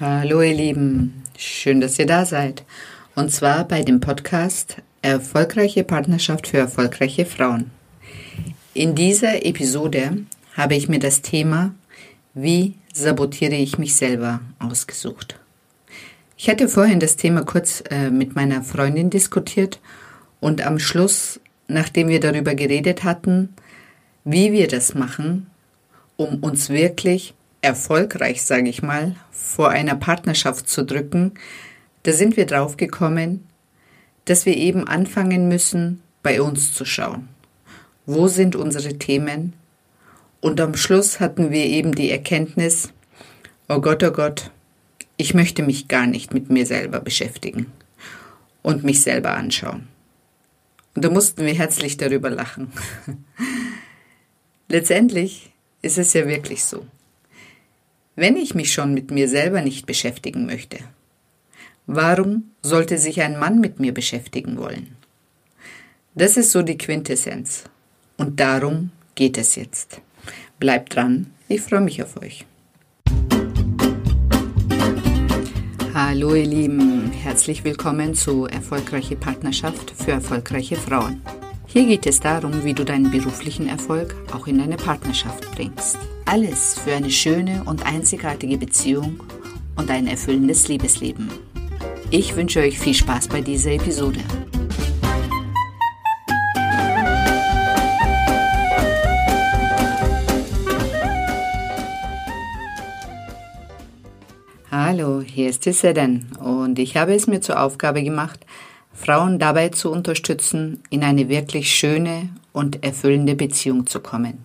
Hallo ihr Lieben, schön, dass ihr da seid. Und zwar bei dem Podcast Erfolgreiche Partnerschaft für erfolgreiche Frauen. In dieser Episode habe ich mir das Thema Wie sabotiere ich mich selber ausgesucht. Ich hatte vorhin das Thema kurz äh, mit meiner Freundin diskutiert und am Schluss, nachdem wir darüber geredet hatten, wie wir das machen, um uns wirklich erfolgreich, sage ich mal, vor einer Partnerschaft zu drücken, da sind wir drauf gekommen, dass wir eben anfangen müssen, bei uns zu schauen. Wo sind unsere Themen? Und am Schluss hatten wir eben die Erkenntnis, oh Gott, oh Gott, ich möchte mich gar nicht mit mir selber beschäftigen und mich selber anschauen. Und da mussten wir herzlich darüber lachen. Letztendlich ist es ja wirklich so wenn ich mich schon mit mir selber nicht beschäftigen möchte? Warum sollte sich ein Mann mit mir beschäftigen wollen? Das ist so die Quintessenz. Und darum geht es jetzt. Bleibt dran, ich freue mich auf euch. Hallo ihr Lieben, herzlich willkommen zu Erfolgreiche Partnerschaft für erfolgreiche Frauen. Hier geht es darum, wie du deinen beruflichen Erfolg auch in deine Partnerschaft bringst. Alles für eine schöne und einzigartige Beziehung und ein erfüllendes Liebesleben. Ich wünsche euch viel Spaß bei dieser Episode. Hallo, hier ist die Seden und ich habe es mir zur Aufgabe gemacht, Frauen dabei zu unterstützen, in eine wirklich schöne und erfüllende Beziehung zu kommen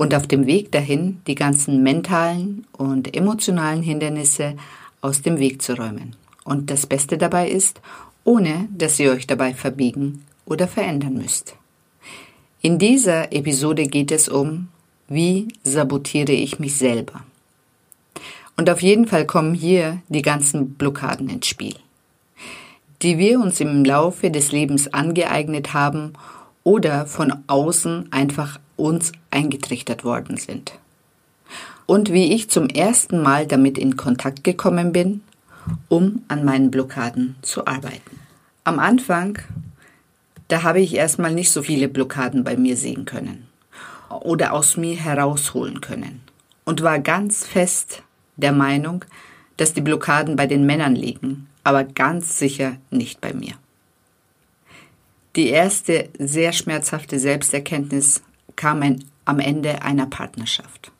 und auf dem Weg dahin die ganzen mentalen und emotionalen Hindernisse aus dem Weg zu räumen. Und das Beste dabei ist, ohne dass ihr euch dabei verbiegen oder verändern müsst. In dieser Episode geht es um, wie sabotiere ich mich selber. Und auf jeden Fall kommen hier die ganzen Blockaden ins Spiel, die wir uns im Laufe des Lebens angeeignet haben oder von außen einfach uns eingetrichtert worden sind. Und wie ich zum ersten Mal damit in Kontakt gekommen bin, um an meinen Blockaden zu arbeiten. Am Anfang, da habe ich erstmal nicht so viele Blockaden bei mir sehen können oder aus mir herausholen können und war ganz fest der Meinung, dass die Blockaden bei den Männern liegen, aber ganz sicher nicht bei mir. Die erste sehr schmerzhafte Selbsterkenntnis kam am Ende einer Partnerschaft.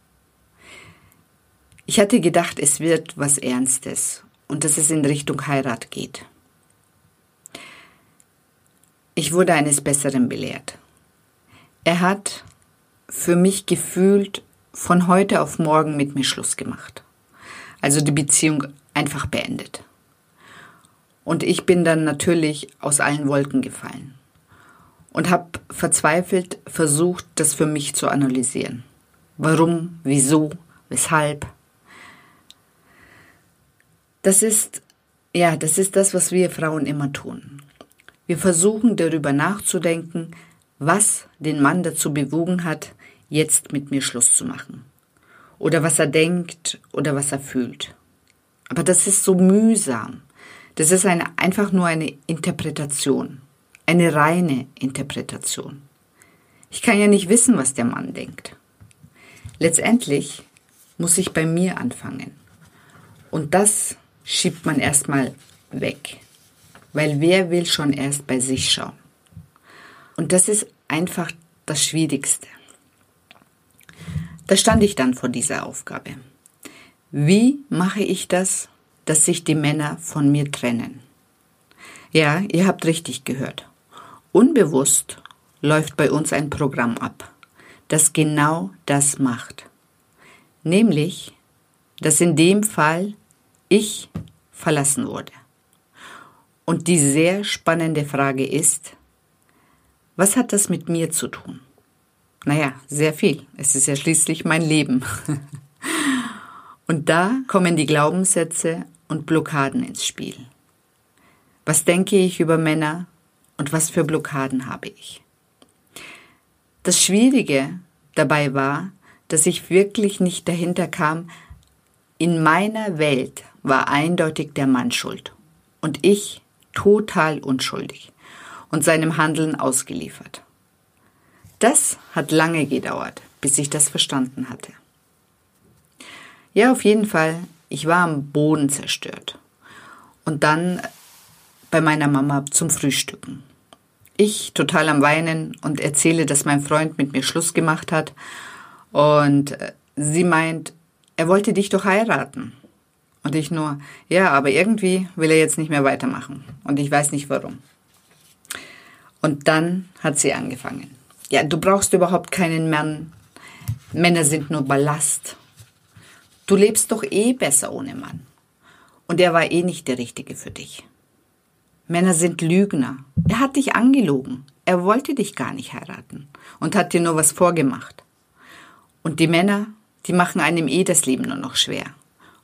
Ich hatte gedacht, es wird was Ernstes und dass es in Richtung Heirat geht. Ich wurde eines Besseren belehrt. Er hat für mich gefühlt von heute auf morgen mit mir Schluss gemacht. Also die Beziehung einfach beendet. Und ich bin dann natürlich aus allen Wolken gefallen und habe verzweifelt versucht, das für mich zu analysieren. Warum, wieso, weshalb. Das ist, ja, das ist das, was wir Frauen immer tun. Wir versuchen darüber nachzudenken, was den Mann dazu bewogen hat, jetzt mit mir Schluss zu machen. Oder was er denkt oder was er fühlt. Aber das ist so mühsam. Das ist eine, einfach nur eine Interpretation eine reine Interpretation. Ich kann ja nicht wissen, was der Mann denkt. Letztendlich muss ich bei mir anfangen. Und das schiebt man erstmal weg. Weil wer will schon erst bei sich schauen? Und das ist einfach das Schwierigste. Da stand ich dann vor dieser Aufgabe. Wie mache ich das, dass sich die Männer von mir trennen? Ja, ihr habt richtig gehört. Unbewusst läuft bei uns ein Programm ab, das genau das macht. Nämlich, dass in dem Fall ich verlassen wurde. Und die sehr spannende Frage ist, was hat das mit mir zu tun? Naja, sehr viel. Es ist ja schließlich mein Leben. Und da kommen die Glaubenssätze und Blockaden ins Spiel. Was denke ich über Männer? und was für Blockaden habe ich. Das Schwierige dabei war, dass ich wirklich nicht dahinter kam, in meiner Welt war eindeutig der Mann schuld und ich total unschuldig und seinem Handeln ausgeliefert. Das hat lange gedauert, bis ich das verstanden hatte. Ja, auf jeden Fall, ich war am Boden zerstört. Und dann bei meiner Mama zum Frühstücken. Ich total am Weinen und erzähle, dass mein Freund mit mir Schluss gemacht hat. Und äh, sie meint, er wollte dich doch heiraten. Und ich nur, ja, aber irgendwie will er jetzt nicht mehr weitermachen. Und ich weiß nicht warum. Und dann hat sie angefangen. Ja, du brauchst überhaupt keinen Mann. Männer sind nur Ballast. Du lebst doch eh besser ohne Mann. Und er war eh nicht der Richtige für dich. Männer sind Lügner. Er hat dich angelogen. Er wollte dich gar nicht heiraten und hat dir nur was vorgemacht. Und die Männer, die machen einem eh das Leben nur noch schwer.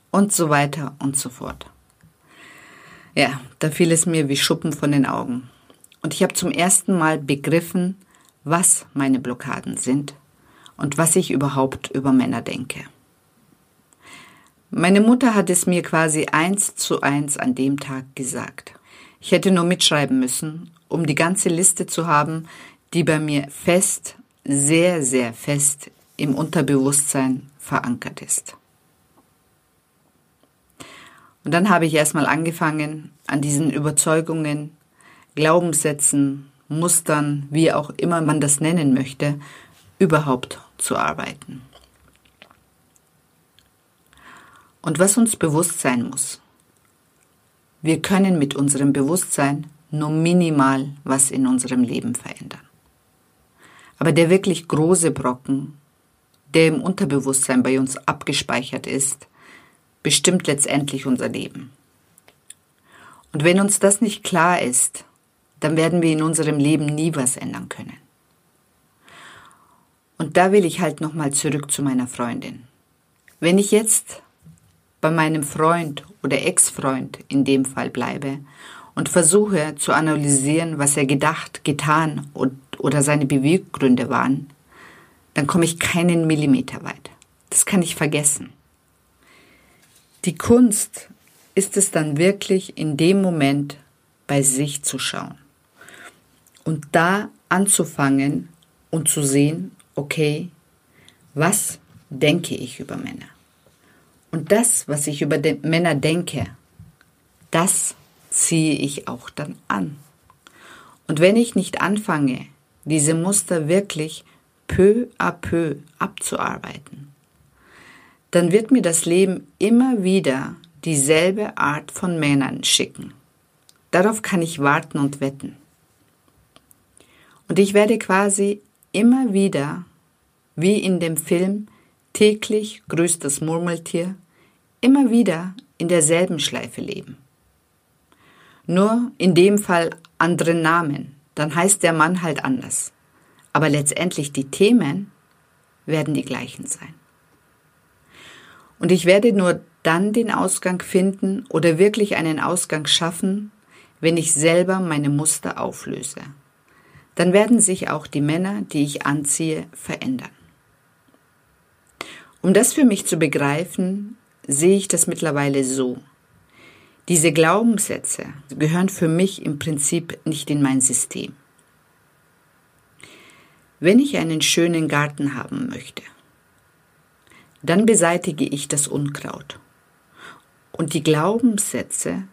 Und so weiter und so fort. Ja, da fiel es mir wie Schuppen von den Augen. Und ich habe zum ersten Mal begriffen, was meine Blockaden sind und was ich überhaupt über Männer denke. Meine Mutter hat es mir quasi eins zu eins an dem Tag gesagt. Ich hätte nur mitschreiben müssen, um die ganze Liste zu haben, die bei mir fest, sehr, sehr fest im Unterbewusstsein verankert ist. Und dann habe ich erstmal angefangen, an diesen Überzeugungen, Glaubenssätzen, Mustern, wie auch immer man das nennen möchte, überhaupt zu arbeiten. Und was uns bewusst sein muss, wir können mit unserem Bewusstsein nur minimal was in unserem Leben verändern. Aber der wirklich große Brocken, der im Unterbewusstsein bei uns abgespeichert ist, bestimmt letztendlich unser Leben. Und wenn uns das nicht klar ist, dann werden wir in unserem Leben nie was ändern können. Und da will ich halt nochmal zurück zu meiner Freundin. Wenn ich jetzt bei meinem Freund oder Ex-Freund in dem Fall bleibe und versuche zu analysieren, was er gedacht, getan oder seine Beweggründe waren, dann komme ich keinen Millimeter weit. Das kann ich vergessen. Die Kunst ist es dann wirklich in dem Moment bei sich zu schauen und da anzufangen und zu sehen, okay, was denke ich über Männer? Und das, was ich über Männer denke, das ziehe ich auch dann an. Und wenn ich nicht anfange, diese Muster wirklich peu à peu abzuarbeiten, dann wird mir das Leben immer wieder dieselbe Art von Männern schicken. Darauf kann ich warten und wetten. Und ich werde quasi immer wieder, wie in dem Film Täglich grüßt das Murmeltier, immer wieder in derselben Schleife leben. Nur in dem Fall andere Namen, dann heißt der Mann halt anders. Aber letztendlich die Themen werden die gleichen sein. Und ich werde nur dann den Ausgang finden oder wirklich einen Ausgang schaffen, wenn ich selber meine Muster auflöse. Dann werden sich auch die Männer, die ich anziehe, verändern. Um das für mich zu begreifen, sehe ich das mittlerweile so. Diese Glaubenssätze gehören für mich im Prinzip nicht in mein System. Wenn ich einen schönen Garten haben möchte, dann beseitige ich das Unkraut. Und die Glaubenssätze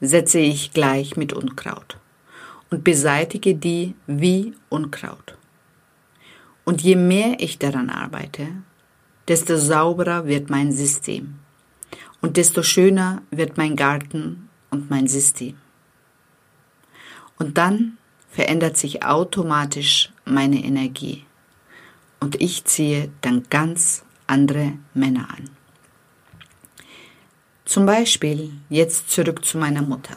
setze ich gleich mit Unkraut und beseitige die wie Unkraut. Und je mehr ich daran arbeite, desto sauberer wird mein System und desto schöner wird mein Garten und mein System. Und dann verändert sich automatisch meine Energie und ich ziehe dann ganz andere Männer an. Zum Beispiel jetzt zurück zu meiner Mutter.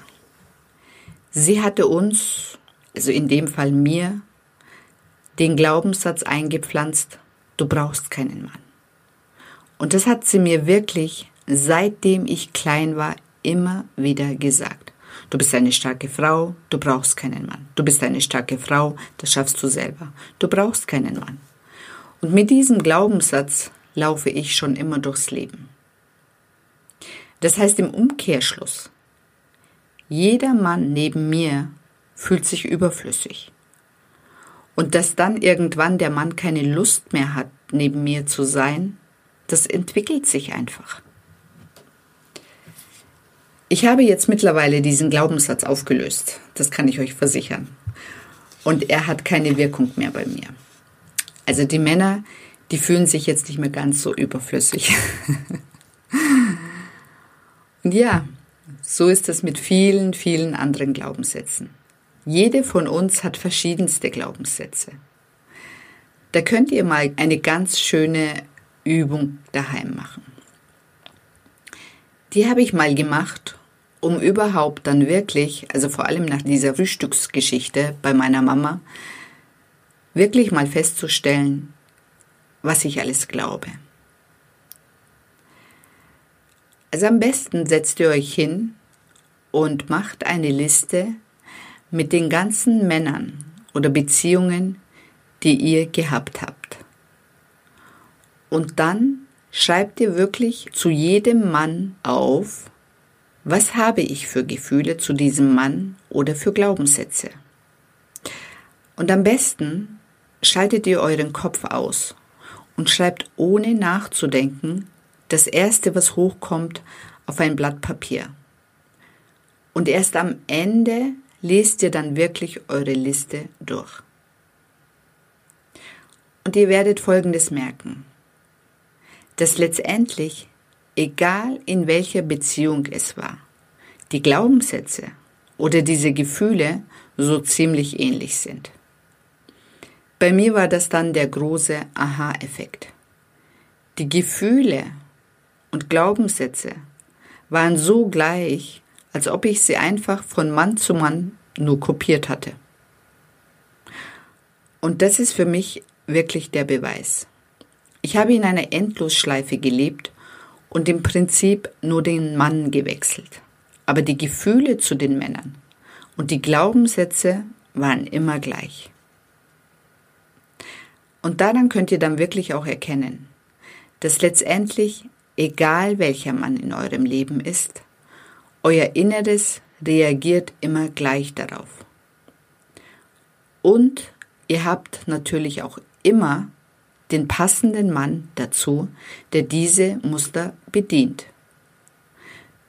Sie hatte uns, also in dem Fall mir, den Glaubenssatz eingepflanzt, du brauchst keinen Mann. Und das hat sie mir wirklich, seitdem ich klein war, immer wieder gesagt. Du bist eine starke Frau, du brauchst keinen Mann. Du bist eine starke Frau, das schaffst du selber. Du brauchst keinen Mann. Und mit diesem Glaubenssatz laufe ich schon immer durchs Leben. Das heißt im Umkehrschluss, jeder Mann neben mir fühlt sich überflüssig. Und dass dann irgendwann der Mann keine Lust mehr hat, neben mir zu sein, das entwickelt sich einfach. Ich habe jetzt mittlerweile diesen Glaubenssatz aufgelöst, das kann ich euch versichern. Und er hat keine Wirkung mehr bei mir. Also die Männer, die fühlen sich jetzt nicht mehr ganz so überflüssig. Und ja, so ist es mit vielen, vielen anderen Glaubenssätzen. Jede von uns hat verschiedenste Glaubenssätze. Da könnt ihr mal eine ganz schöne Übung daheim machen. Die habe ich mal gemacht, um überhaupt dann wirklich, also vor allem nach dieser Frühstücksgeschichte bei meiner Mama, wirklich mal festzustellen, was ich alles glaube. Also am besten setzt ihr euch hin und macht eine Liste mit den ganzen Männern oder Beziehungen, die ihr gehabt habt. Und dann schreibt ihr wirklich zu jedem Mann auf, was habe ich für Gefühle zu diesem Mann oder für Glaubenssätze. Und am besten schaltet ihr euren Kopf aus und schreibt ohne nachzudenken das Erste, was hochkommt, auf ein Blatt Papier. Und erst am Ende lest ihr dann wirklich eure Liste durch. Und ihr werdet Folgendes merken, dass letztendlich, egal in welcher Beziehung es war, die Glaubenssätze oder diese Gefühle so ziemlich ähnlich sind. Bei mir war das dann der große Aha-Effekt. Die Gefühle und Glaubenssätze waren so gleich, als ob ich sie einfach von Mann zu Mann nur kopiert hatte. Und das ist für mich wirklich der Beweis. Ich habe in einer Endlosschleife gelebt und im Prinzip nur den Mann gewechselt. Aber die Gefühle zu den Männern und die Glaubenssätze waren immer gleich. Und daran könnt ihr dann wirklich auch erkennen, dass letztendlich, egal welcher Mann in eurem Leben ist, euer Inneres reagiert immer gleich darauf. Und ihr habt natürlich auch immer den passenden Mann dazu, der diese Muster bedient.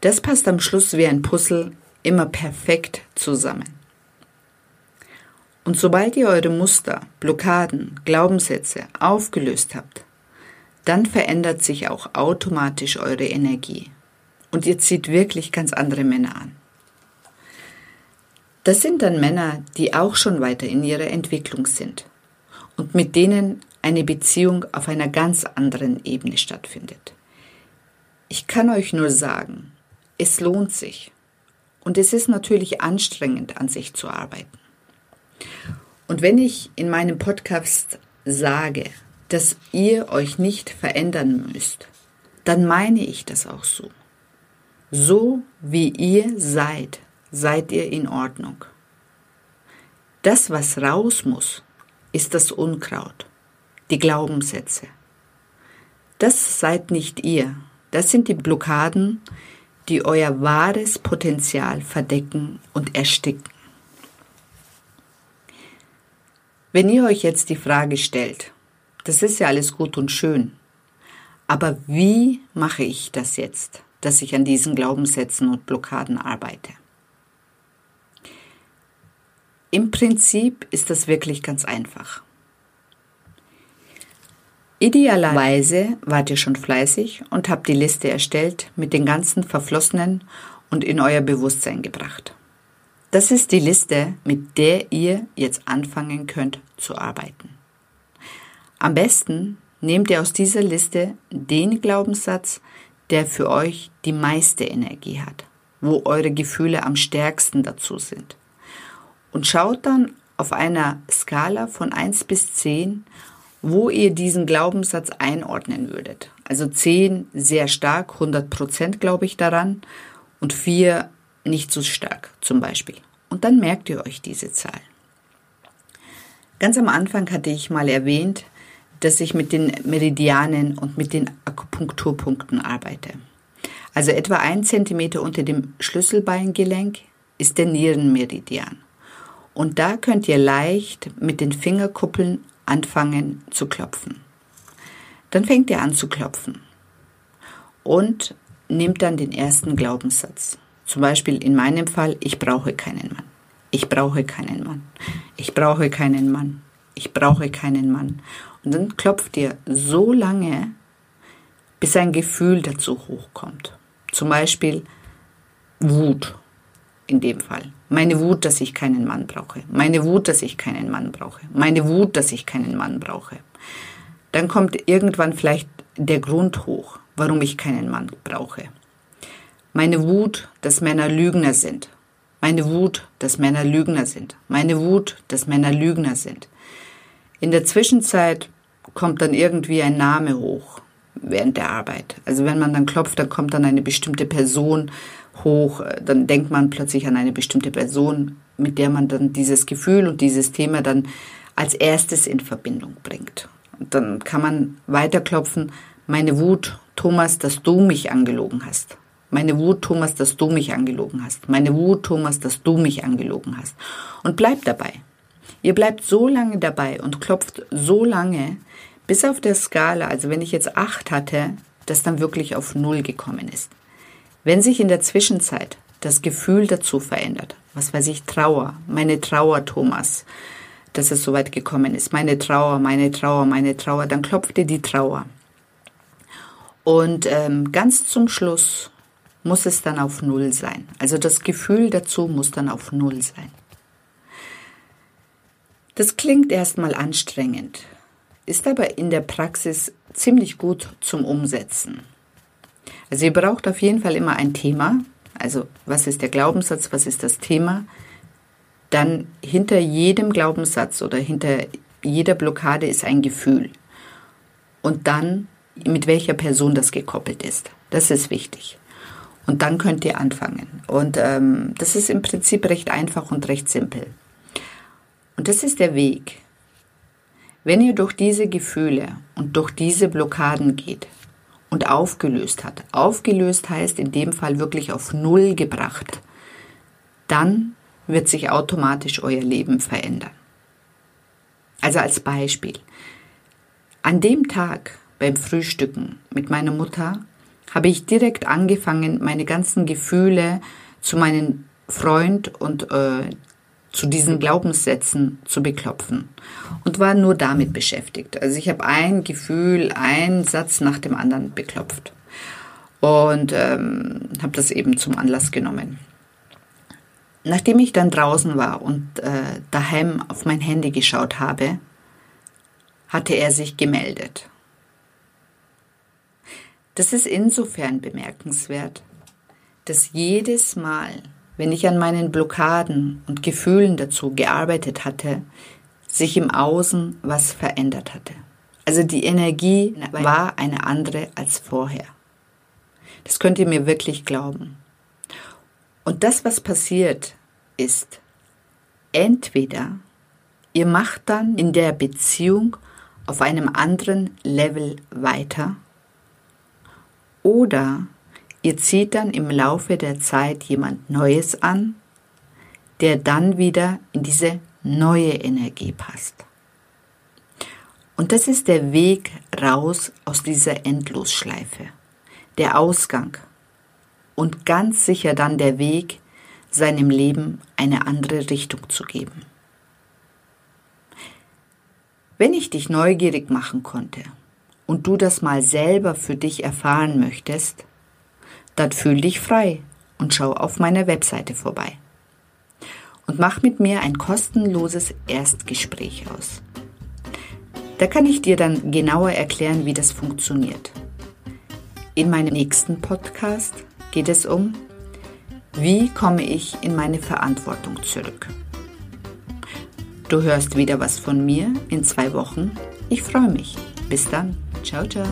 Das passt am Schluss wie ein Puzzle immer perfekt zusammen. Und sobald ihr eure Muster, Blockaden, Glaubenssätze aufgelöst habt, dann verändert sich auch automatisch eure Energie. Und ihr zieht wirklich ganz andere Männer an. Das sind dann Männer, die auch schon weiter in ihrer Entwicklung sind und mit denen eine Beziehung auf einer ganz anderen Ebene stattfindet. Ich kann euch nur sagen, es lohnt sich. Und es ist natürlich anstrengend, an sich zu arbeiten. Und wenn ich in meinem Podcast sage, dass ihr euch nicht verändern müsst, dann meine ich das auch so. So wie ihr seid, seid ihr in Ordnung. Das, was raus muss, ist das Unkraut, die Glaubenssätze. Das seid nicht ihr, das sind die Blockaden, die euer wahres Potenzial verdecken und ersticken. Wenn ihr euch jetzt die Frage stellt, das ist ja alles gut und schön, aber wie mache ich das jetzt, dass ich an diesen Glaubenssätzen und Blockaden arbeite? Im Prinzip ist das wirklich ganz einfach. Idealerweise wart ihr schon fleißig und habt die Liste erstellt mit den ganzen Verflossenen und in euer Bewusstsein gebracht. Das ist die Liste, mit der ihr jetzt anfangen könnt zu arbeiten. Am besten nehmt ihr aus dieser Liste den Glaubenssatz, der für euch die meiste Energie hat, wo eure Gefühle am stärksten dazu sind. Und schaut dann auf einer Skala von 1 bis 10, wo ihr diesen Glaubenssatz einordnen würdet. Also 10 sehr stark, 100 Prozent glaube ich daran und 4 nicht so stark zum Beispiel. Und dann merkt ihr euch diese Zahl. Ganz am Anfang hatte ich mal erwähnt, dass ich mit den Meridianen und mit den Akupunkturpunkten arbeite. Also etwa ein Zentimeter unter dem Schlüsselbeingelenk ist der Nierenmeridian. Und da könnt ihr leicht mit den Fingerkuppeln anfangen zu klopfen. Dann fängt ihr an zu klopfen und nehmt dann den ersten Glaubenssatz. Zum Beispiel in meinem Fall, ich brauche keinen Mann. Ich brauche keinen Mann. Ich brauche keinen Mann. Ich brauche keinen Mann. Und dann klopft ihr so lange, bis ein Gefühl dazu hochkommt. Zum Beispiel Wut in dem Fall. Meine Wut, dass ich keinen Mann brauche. Meine Wut, dass ich keinen Mann brauche. Meine Wut, dass ich keinen Mann brauche. Dann kommt irgendwann vielleicht der Grund hoch, warum ich keinen Mann brauche. Meine Wut, dass Männer Lügner sind. Meine Wut, dass Männer Lügner sind. Meine Wut, dass Männer Lügner sind. In der Zwischenzeit kommt dann irgendwie ein Name hoch während der Arbeit. Also wenn man dann klopft, dann kommt dann eine bestimmte Person hoch, dann denkt man plötzlich an eine bestimmte Person, mit der man dann dieses Gefühl und dieses Thema dann als erstes in Verbindung bringt. Und dann kann man weiterklopfen, meine Wut, Thomas, dass du mich angelogen hast. Meine Wut, Thomas, dass du mich angelogen hast. Meine Wut, Thomas, dass du mich angelogen hast. Und bleibt dabei. Ihr bleibt so lange dabei und klopft so lange, bis auf der Skala, also wenn ich jetzt acht hatte, das dann wirklich auf null gekommen ist. Wenn sich in der Zwischenzeit das Gefühl dazu verändert, was weiß ich, Trauer, meine Trauer, Thomas, dass es so weit gekommen ist, meine Trauer, meine Trauer, meine Trauer, dann klopft ihr die Trauer. Und ähm, ganz zum Schluss muss es dann auf Null sein. Also das Gefühl dazu muss dann auf Null sein. Das klingt erstmal anstrengend, ist aber in der Praxis ziemlich gut zum Umsetzen. Also ihr braucht auf jeden Fall immer ein Thema. Also was ist der Glaubenssatz, was ist das Thema? Dann hinter jedem Glaubenssatz oder hinter jeder Blockade ist ein Gefühl. Und dann mit welcher Person das gekoppelt ist. Das ist wichtig. Und dann könnt ihr anfangen. Und ähm, das ist im Prinzip recht einfach und recht simpel. Und das ist der Weg. Wenn ihr durch diese Gefühle und durch diese Blockaden geht und aufgelöst hat, aufgelöst heißt in dem Fall wirklich auf Null gebracht, dann wird sich automatisch euer Leben verändern. Also als Beispiel. An dem Tag beim Frühstücken mit meiner Mutter habe ich direkt angefangen, meine ganzen Gefühle zu meinem Freund und äh, zu diesen Glaubenssätzen zu beklopfen und war nur damit beschäftigt. Also ich habe ein Gefühl, einen Satz nach dem anderen beklopft und ähm, habe das eben zum Anlass genommen. Nachdem ich dann draußen war und äh, daheim auf mein Handy geschaut habe, hatte er sich gemeldet. Das ist insofern bemerkenswert, dass jedes Mal, wenn ich an meinen Blockaden und Gefühlen dazu gearbeitet hatte, sich im Außen was verändert hatte. Also die Energie war eine andere als vorher. Das könnt ihr mir wirklich glauben. Und das, was passiert, ist, entweder ihr macht dann in der Beziehung auf einem anderen Level weiter oder Ihr zieht dann im Laufe der Zeit jemand Neues an, der dann wieder in diese neue Energie passt. Und das ist der Weg raus aus dieser Endlosschleife, der Ausgang und ganz sicher dann der Weg, seinem Leben eine andere Richtung zu geben. Wenn ich dich neugierig machen konnte und du das mal selber für dich erfahren möchtest, dann fühl dich frei und schau auf meiner Webseite vorbei. Und mach mit mir ein kostenloses Erstgespräch aus. Da kann ich dir dann genauer erklären, wie das funktioniert. In meinem nächsten Podcast geht es um, wie komme ich in meine Verantwortung zurück. Du hörst wieder was von mir in zwei Wochen. Ich freue mich. Bis dann. Ciao, ciao.